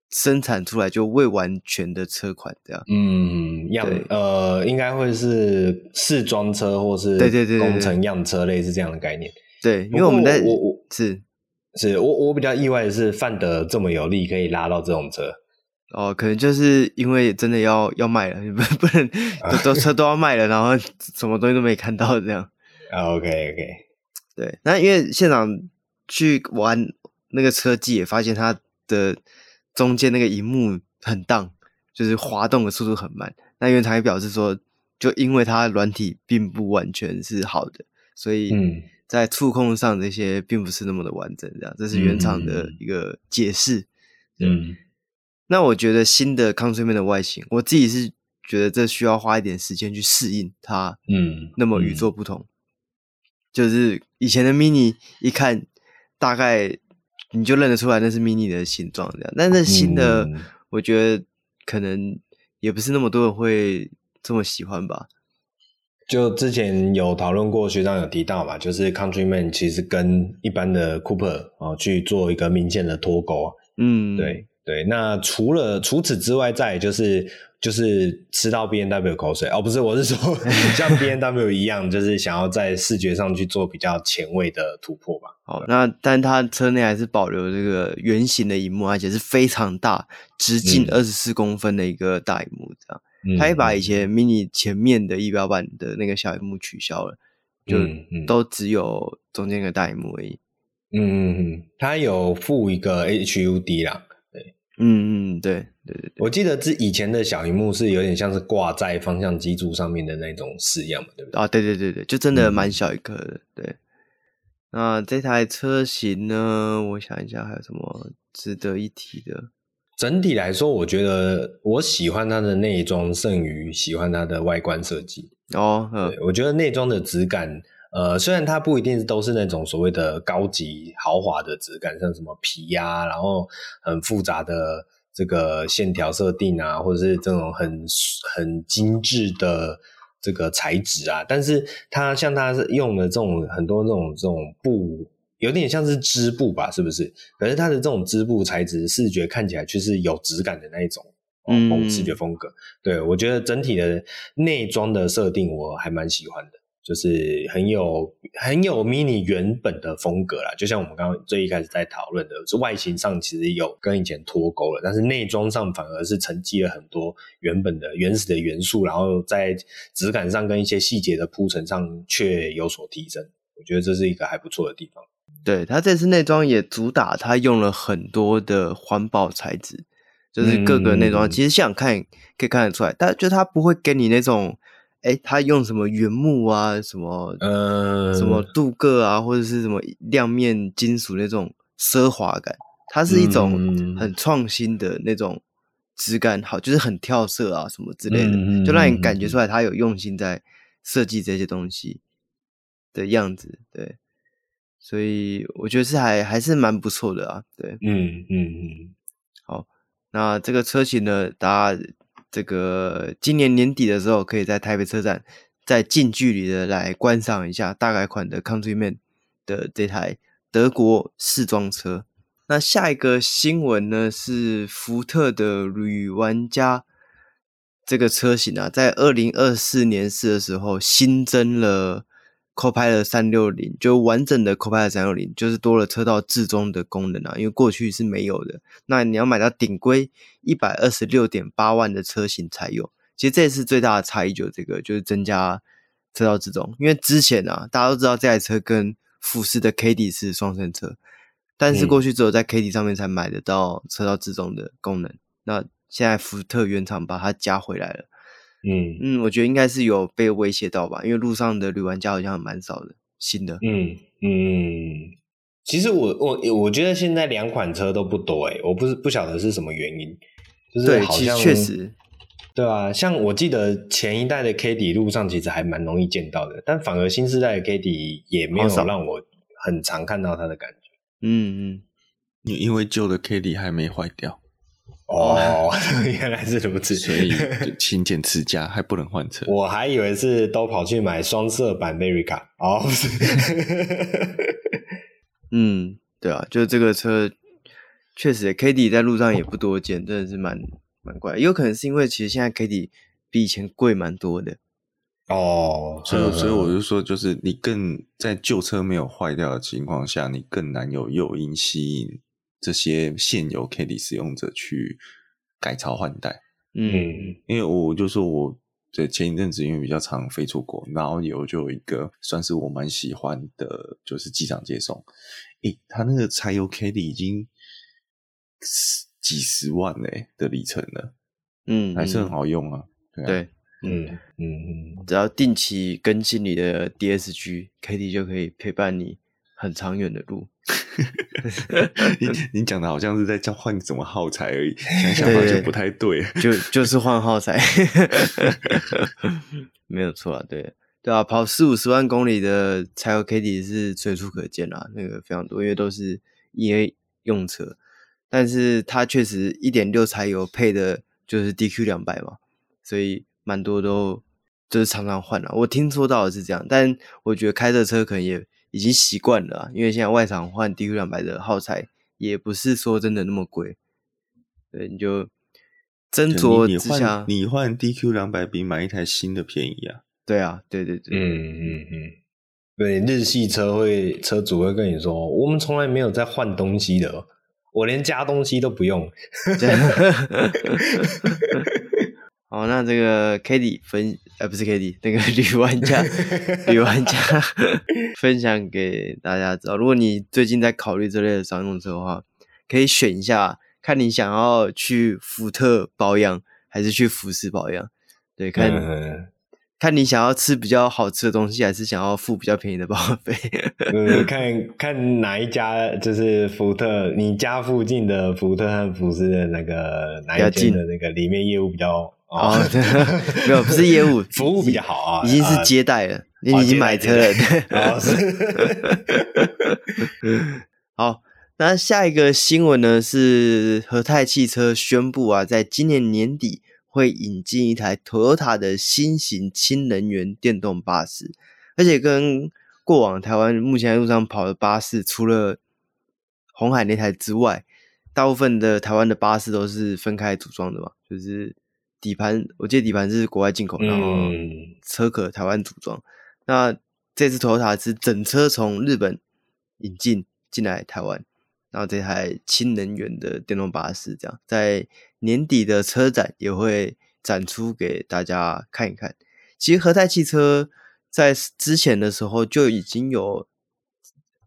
生产出来就未完全的车款，这样。嗯，样呃，应该会是试装车或是对对对工程样车，类似这样的概念。对，因为我们在我我是是我我比较意外的是，范德这么有力，可以拉到这种车。哦，可能就是因为真的要要卖了，[laughs] 不不能 [laughs] 都车都要卖了，然后什么东西都没看到这样。OK OK，对，那因为现场去玩。那个车技也发现它的中间那个荧幕很荡，就是滑动的速度很慢。那原厂也表示说，就因为它软体并不完全是好的，所以在触控上这些并不是那么的完整。这样，这是原厂的一个解释。嗯，那我觉得新的 Countryman 的外形，我自己是觉得这需要花一点时间去适应它。嗯，那么与众不同，就是以前的 Mini 一看大概。你就认得出来那是 mini 的形状这样，但是新的我觉得可能也不是那么多人会这么喜欢吧。就之前有讨论过，学长有提到嘛，就是 Countryman 其实跟一般的 Cooper 哦去做一个明显的脱钩。嗯，对对。那除了除此之外，再就是。就是吃到 B N W 口水哦，不是，我是说 [laughs] 像 B N W 一样，就是想要在视觉上去做比较前卫的突破吧。好，那但它车内还是保留这个圆形的荧幕，而且是非常大，直径二十四公分的一个大荧幕，这样。嗯、它也把以前 Mini 前面的仪表板的那个小荧幕取消了，就都只有中间一个大荧幕而已。嗯嗯嗯，它有附一个 HUD 啦。对嗯嗯，对对对对，我记得这以前的小荧幕是有点像是挂在方向机柱上面的那种式样嘛，对不对？啊，对对对对，就真的蛮小一颗的。嗯、对，那这台车型呢，我想一下还有什么值得一提的。整体来说，我觉得我喜欢它的内装胜于喜欢它的外观设计。哦，嗯，我觉得内装的质感。呃，虽然它不一定都是那种所谓的高级豪华的质感，像什么皮啊，然后很复杂的这个线条设定啊，或者是这种很很精致的这个材质啊，但是它像它是用的这种很多这种这种布，有点像是织布吧，是不是？可是它的这种织布材质，视觉看起来却是有质感的那一种风视觉风格。嗯、对，我觉得整体的内装的设定我还蛮喜欢的。就是很有很有 Mini 原本的风格啦，就像我们刚刚最一开始在讨论的，是外形上其实有跟以前脱钩了，但是内装上反而是沉积了很多原本的原始的元素，然后在质感上跟一些细节的铺陈上却有所提升。我觉得这是一个还不错的地方。对，他这次内装也主打，他用了很多的环保材质，就是各个内装、嗯、其实想看可以看得出来，但就他不会给你那种。哎，他用什么原木啊，什么呃，什么镀铬啊，或者是什么亮面金属那种奢华感，它是一种很创新的那种质感，好，就是很跳色啊，什么之类的，嗯、就让你感觉出来他有用心在设计这些东西的样子，对，所以我觉得是还还是蛮不错的啊，对，嗯嗯嗯，好，那这个车型呢，大家。这个今年年底的时候，可以在台北车展再近距离的来观赏一下大改款的 Countryman 的这台德国试装车。那下一个新闻呢，是福特的旅玩家这个车型啊，在二零二四年四的时候新增了。Copilot 三六零就完整的 Copilot 三六零，就是多了车道自中的功能啊，因为过去是没有的。那你要买到顶规一百二十六点八万的车型才有。其实这次最大的差异就是这个，就是增加车道自中。因为之前啊，大家都知道这台车跟富士的 Caddy 是双生车，但是过去只有在 Caddy 上面才买得到车道自中的功能。嗯、那现在福特原厂把它加回来了。嗯嗯，我觉得应该是有被威胁到吧，因为路上的旅玩家好像蛮少的，新的。嗯嗯，其实我我我觉得现在两款车都不多诶，我不是不晓得是什么原因，就是好像确实，对啊，像我记得前一代的 Caddy 路上其实还蛮容易见到的，但反而新时代的 Caddy 也没有让我很常看到它的感觉。嗯嗯，因因为旧的 Caddy 还没坏掉。哦，[laughs] 原来是如此，所以勤俭持家还不能换车。[laughs] 我还以为是都跑去买双色版 Merica 哦，不是。[laughs] 嗯，对啊，就这个车确实，Caddy 在路上也不多见，真的是蛮蛮怪。也有可能是因为其实现在 Caddy 比以前贵蛮多的哦，所以所以我就说，就是你更在旧车没有坏掉的情况下，你更难有诱因吸引。这些现有 Caddy 使用者去改朝换代，嗯，因为我就说我对前一阵子因为比较常飞出国，然后有就有一个算是我蛮喜欢的，就是机场接送，诶，他那个柴油 Caddy 已经几十万嘞的里程了，嗯，还是很好用啊，对啊，对，嗯嗯嗯，只要定期更新你的 DSG，Caddy 就可以陪伴你很长远的路。[laughs] 你你讲的好像是在叫换什么耗材而已，想想好像不太对，[laughs] 对，就就是换耗材，[laughs] 没有错啊，对对啊，跑四五十万公里的柴油 Caddy 是随处可见啊，那个非常多，因为都是 EA 用车，但是它确实一点六柴油配的就是 DQ 两百嘛，所以蛮多都就是常常换了，我听说到的是这样，但我觉得开着车可能也。已经习惯了，因为现在外场换 DQ 两百的耗材也不是说真的那么贵，对，你就斟酌之下，你换 DQ 两百比买一台新的便宜啊。对啊，对对对，嗯嗯嗯，对，日系车会车主会跟你说，我们从来没有在换东西的，我连加东西都不用。[laughs] 好，那这个 Caddy 分，呃，不是 Caddy，那个女玩家，[laughs] 女玩家 [laughs] 分享给大家知道。如果你最近在考虑这类的商用车的话，可以选一下看你想要去福特保养还是去福斯保养，对，看。嗯看你想要吃比较好吃的东西，还是想要付比较便宜的保养费？嗯，看看哪一家就是福特，你家附近的福特和福斯的那个哪一间的那个里面业务比较哦，[laughs] 没有不是业务，[laughs] 服务比较好啊，已经是接待了，你已经买车了，对。[laughs] 好，那下一个新闻呢是和泰汽车宣布啊，在今年年底。会引进一台 Toyota 的新型氢能源电动巴士，而且跟过往台湾目前在路上跑的巴士，除了红海那台之外，大部分的台湾的巴士都是分开组装的嘛，就是底盘，我记得底盘是国外进口，然后车壳台湾组装。嗯、那这次 Toyota 是整车从日本引进进来台湾。然后这台氢能源的电动巴士，这样在年底的车展也会展出给大家看一看。其实和泰汽车在之前的时候就已经有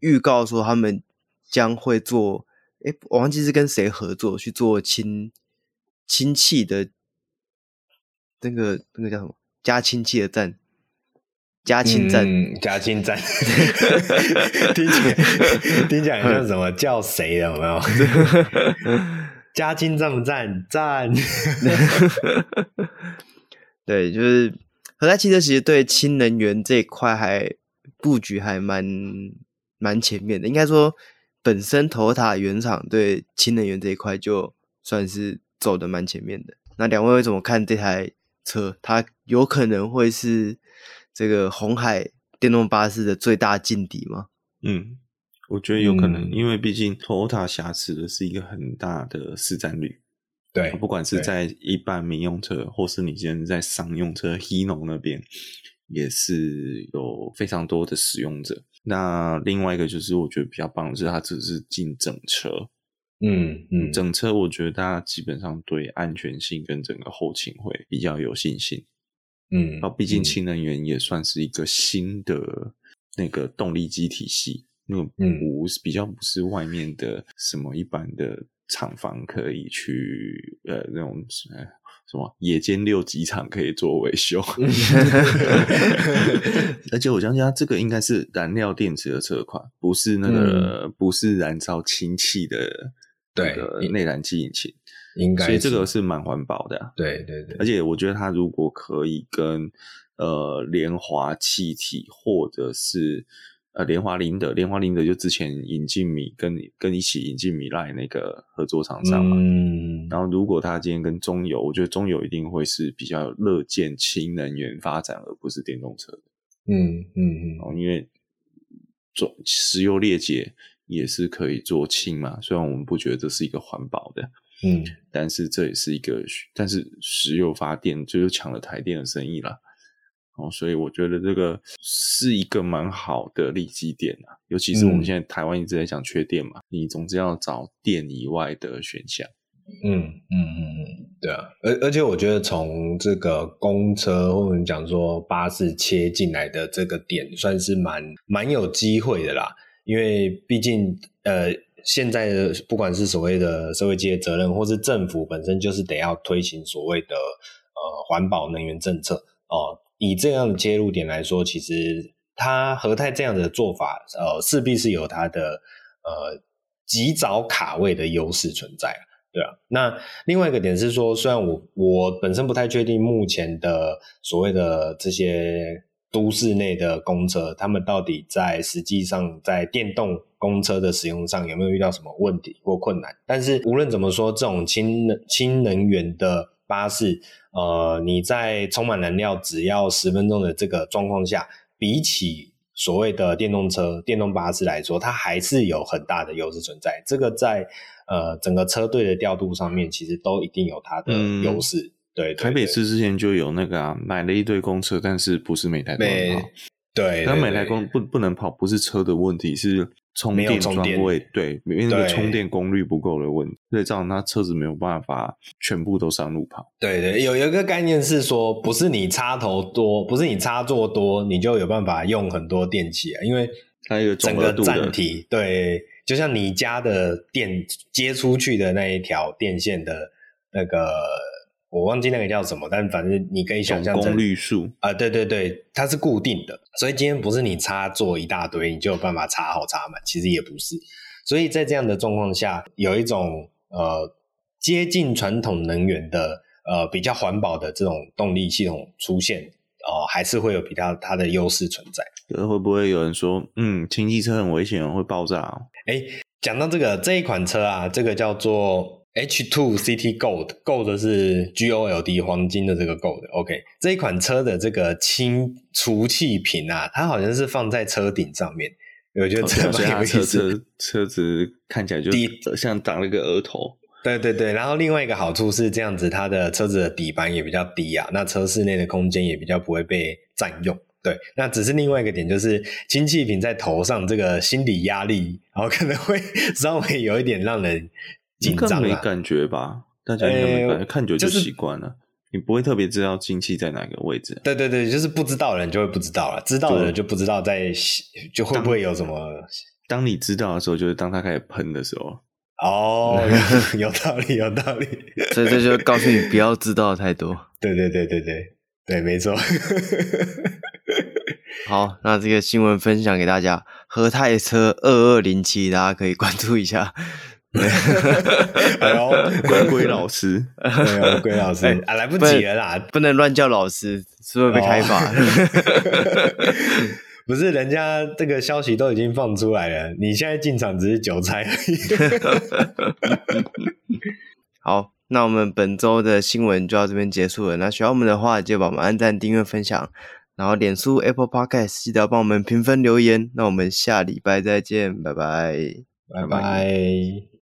预告说，他们将会做，诶，我忘记是跟谁合作去做氢氢气的，那个那个叫什么加氢气的站。加氢站，嗯、加氢站，听起来听起来像什么叫谁的有没有？加氢站不站站？[laughs] 对，就是和泰汽车其实对氢能源这一块还布局还蛮蛮前面的。应该说，本身 Toyota 原厂对氢能源这一块就算是走的蛮前面的。那两位会怎么看这台车？它有可能会是？这个红海电动巴士的最大劲敌吗？嗯，我觉得有可能，嗯、因为毕竟 Toyota 挟持的是一个很大的市占率。对，不管是在一般民用车，或是你现在在商用车 Hino 那边，也是有非常多的使用者。那另外一个就是我觉得比较棒的是，它只是进整车。嗯嗯，整车我觉得大家基本上对安全性跟整个后勤会比较有信心。嗯，然后毕竟氢能源也算是一个新的那个动力机体系，那个不是比较不是外面的什么一般的厂房可以去呃那种什么野间六机厂可以做维修，[laughs] 而且我相信它这个应该是燃料电池的车款，不是那个、嗯、不是燃烧氢气的那个内燃机引擎。应该，所以这个是蛮环保的啊。对对对，而且我觉得它如果可以跟呃联华气体或者是呃联华林德，联华林德就之前引进米跟跟一起引进米莱那个合作厂商嘛。嗯。然后如果他今天跟中油，我觉得中油一定会是比较乐见氢能源发展，而不是电动车的。嗯嗯嗯。哦，因为中石油裂解也是可以做氢嘛，虽然我们不觉得这是一个环保的。嗯，但是这也是一个，但是石油发电就是抢了台电的生意啦。哦，所以我觉得这个是一个蛮好的利基点啊，尤其是我们现在台湾一直在讲缺电嘛，嗯、你总是要找电以外的选项。嗯嗯嗯嗯，对啊，而而且我觉得从这个公车或者讲说巴士切进来的这个点，算是蛮蛮有机会的啦，因为毕竟呃。现在的不管是所谓的社会企业责任，或是政府本身就是得要推行所谓的呃环保能源政策哦。以这样的切入点来说，其实它和泰这样的做法，呃，势必是有它的呃及早卡位的优势存在，对啊。那另外一个点是说，虽然我我本身不太确定目前的所谓的这些。都市内的公车，他们到底在实际上在电动公车的使用上有没有遇到什么问题或困难？但是无论怎么说，这种氢能氢能源的巴士，呃，你在充满燃料只要十分钟的这个状况下，比起所谓的电动车、电动巴士来说，它还是有很大的优势存在。这个在呃整个车队的调度上面，其实都一定有它的优势。嗯对，对，对，台北市之前就有那个啊，买了一堆公车，但是不是每台都能跑。对，但每台公不不能跑，不是车的问题，是充电桩位。对，因为那个充电功率不够的问题，所以这样它车子没有办法全部都上路跑。对对，有有一个概念是说，不是你插头多，不是你插座多，你就有办法用很多电器啊，因为它有整个站体对。就像你家的电接出去的那一条电线的那个，我忘记那个叫什么，但反正你可以想象功率数啊，对对对，它是固定的，所以今天不是你插座一大堆，你就有办法插好插满，其实也不是。所以在这样的状况下，有一种呃接近传统能源的呃比较环保的这种动力系统出现。哦，还是会有比较它的优势存在。会不会有人说，嗯，氢气车很危险，会爆炸哦？哎，讲到这个这一款车啊，这个叫做 H2 City Gold，Gold 是 G O L D 黄金的这个 Gold。OK，这一款车的这个清除气瓶啊，它好像是放在车顶上面，我觉得这蛮有意思。车车车子看起来就像长了一个额头。对对对，然后另外一个好处是这样子，它的车子的底盘也比较低啊，那车室内的空间也比较不会被占用。对，那只是另外一个点，就是氢气瓶在头上这个心理压力，然后可能会 [laughs] 稍微有一点让人紧张、啊。没感觉吧？大家应该没感觉，看久就习惯了。你不会特别知道精气在哪个位置。对对对，就是不知道的人就会不知道了，知道的人就不知道在就会不会有什么。当，当你知道的时候，就是当他开始喷的时候。哦，有道理，有道理。[laughs] 所以这就告诉你不要知道太多。对对对对对对，没错。好，那这个新闻分享给大家，和泰车二二零七，大家可以关注一下。[laughs] 哎呦，龟龟老师，哎呦，龟老师、哎、啊，来不及了啦，不能乱叫老师，是不是被开罚？哦 [laughs] 不是，人家这个消息都已经放出来了，你现在进场只是韭菜而已。[laughs] 好，那我们本周的新闻就到这边结束了。那喜欢我们的话，就帮我们按赞、订阅、分享，然后脸书 Apple Podcast 记得要帮我们评分留言。那我们下礼拜再见，拜拜，拜拜。